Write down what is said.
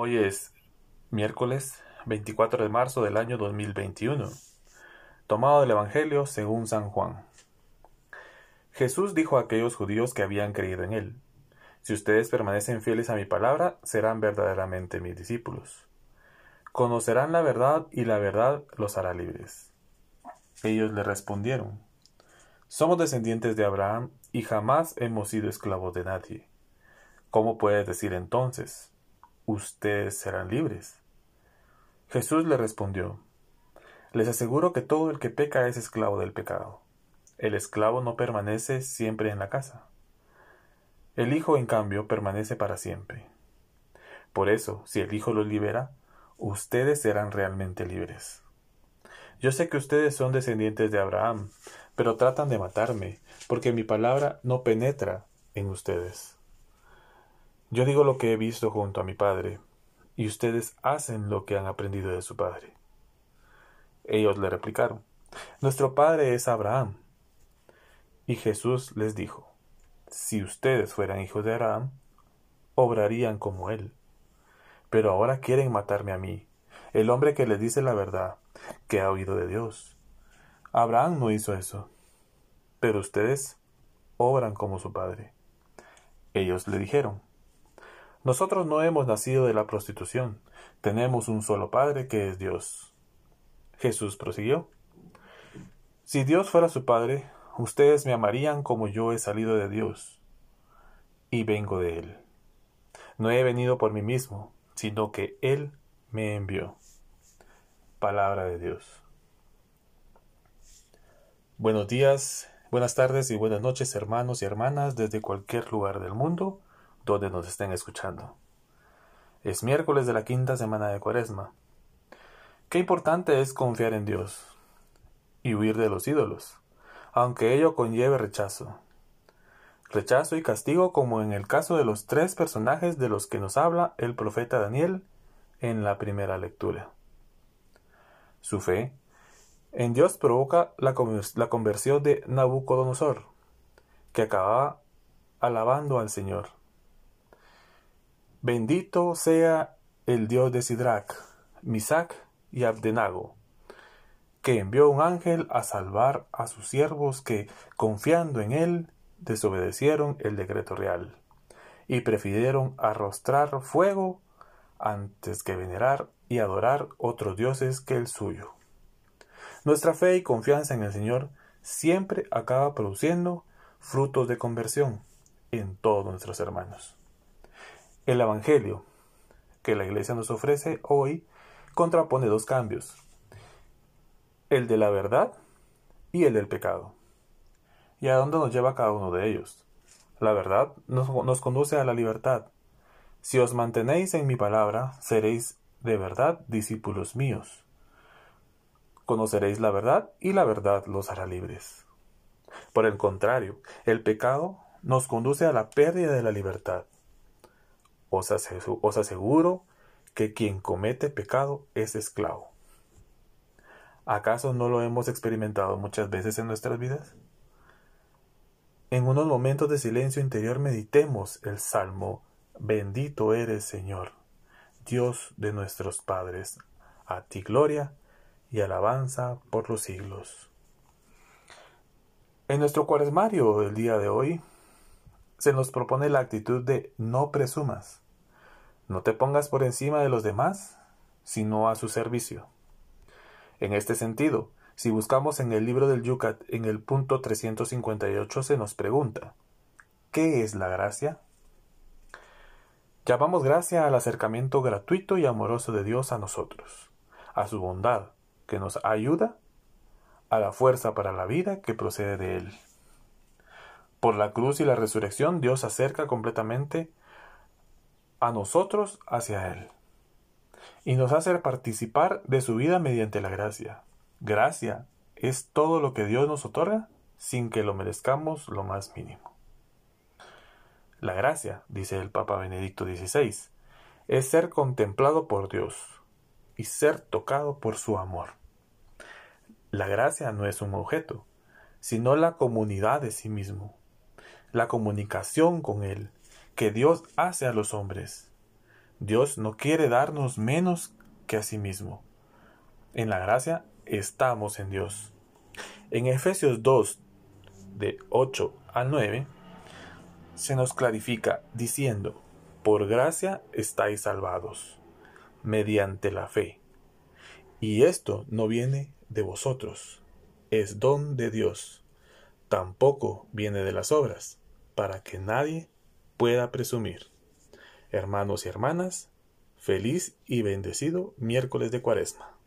Hoy es miércoles 24 de marzo del año 2021, tomado del Evangelio según San Juan. Jesús dijo a aquellos judíos que habían creído en él, Si ustedes permanecen fieles a mi palabra, serán verdaderamente mis discípulos. Conocerán la verdad y la verdad los hará libres. Ellos le respondieron, Somos descendientes de Abraham y jamás hemos sido esclavos de nadie. ¿Cómo puedes decir entonces, ustedes serán libres? Jesús le respondió, Les aseguro que todo el que peca es esclavo del pecado. El esclavo no permanece siempre en la casa. El Hijo, en cambio, permanece para siempre. Por eso, si el Hijo los libera, ustedes serán realmente libres. Yo sé que ustedes son descendientes de Abraham, pero tratan de matarme, porque mi palabra no penetra en ustedes. Yo digo lo que he visto junto a mi padre, y ustedes hacen lo que han aprendido de su padre. Ellos le replicaron, Nuestro padre es Abraham. Y Jesús les dijo, Si ustedes fueran hijos de Abraham, obrarían como él. Pero ahora quieren matarme a mí, el hombre que les dice la verdad, que ha oído de Dios. Abraham no hizo eso, pero ustedes obran como su padre. Ellos le dijeron, nosotros no hemos nacido de la prostitución, tenemos un solo Padre que es Dios. Jesús prosiguió. Si Dios fuera su Padre, ustedes me amarían como yo he salido de Dios y vengo de Él. No he venido por mí mismo, sino que Él me envió. Palabra de Dios. Buenos días, buenas tardes y buenas noches hermanos y hermanas desde cualquier lugar del mundo donde nos estén escuchando. Es miércoles de la quinta semana de Cuaresma. Qué importante es confiar en Dios y huir de los ídolos, aunque ello conlleve rechazo. Rechazo y castigo como en el caso de los tres personajes de los que nos habla el profeta Daniel en la primera lectura. Su fe en Dios provoca la, conversión de Nabucodonosor, que acababa alabando al Señor. Bendito sea el Dios de Sidrach, Misac y Abdenago, que envió un ángel a salvar a sus siervos que, confiando en él, desobedecieron el decreto real y prefirieron arrostrar fuego antes que venerar y adorar otros dioses que el suyo. Nuestra fe y confianza en el Señor siempre acaba produciendo frutos de conversión en todos nuestros hermanos. El Evangelio que la Iglesia nos ofrece hoy contrapone dos cambios, el de la verdad y el del pecado. ¿Y a dónde nos lleva cada uno de ellos? La verdad nos, nos conduce a la libertad. Si os mantenéis en mi palabra, seréis de verdad discípulos míos. Conoceréis la verdad y la verdad los hará libres. Por el contrario, el pecado nos conduce a la pérdida de la libertad. Os, aseguro que quien comete pecado es esclavo. ¿Acaso no lo hemos experimentado muchas veces en nuestras vidas? En unos momentos de silencio interior meditemos el Salmo, Bendito eres Señor, Dios de nuestros padres, a ti gloria y alabanza por los siglos. En nuestro cuaresmario del día de hoy se nos propone la actitud de no presumas. No te pongas por encima de los demás, sino a su servicio. En este sentido, si buscamos en el libro del Yucat en el punto 358 se nos pregunta, ¿qué es la gracia? Llamamos gracia al acercamiento gratuito y amoroso de Dios a nosotros, a su bondad, que nos ayuda, a la fuerza para la vida que procede de Él. Por la cruz y la resurrección Dios acerca completamente a nosotros hacia Él y nos hace participar de su vida mediante la gracia. Gracia es todo lo que Dios nos otorga sin que lo merezcamos lo más mínimo. La gracia, dice el Papa Benedicto XVI, es ser contemplado por Dios y ser tocado por su amor. La gracia no es un objeto, sino la comunidad de sí mismo, la comunicación con Él que Dios hace a los hombres. Dios no quiere darnos menos que a sí mismo. En la gracia estamos en Dios. En Efesios 2, de 8 al 9, se nos clarifica diciendo, por gracia estáis salvados, mediante la fe. Y esto no viene de vosotros, es don de Dios. Tampoco viene de las obras, para que nadie pueda presumir. Hermanos y hermanas, feliz y bendecido miércoles de Cuaresma.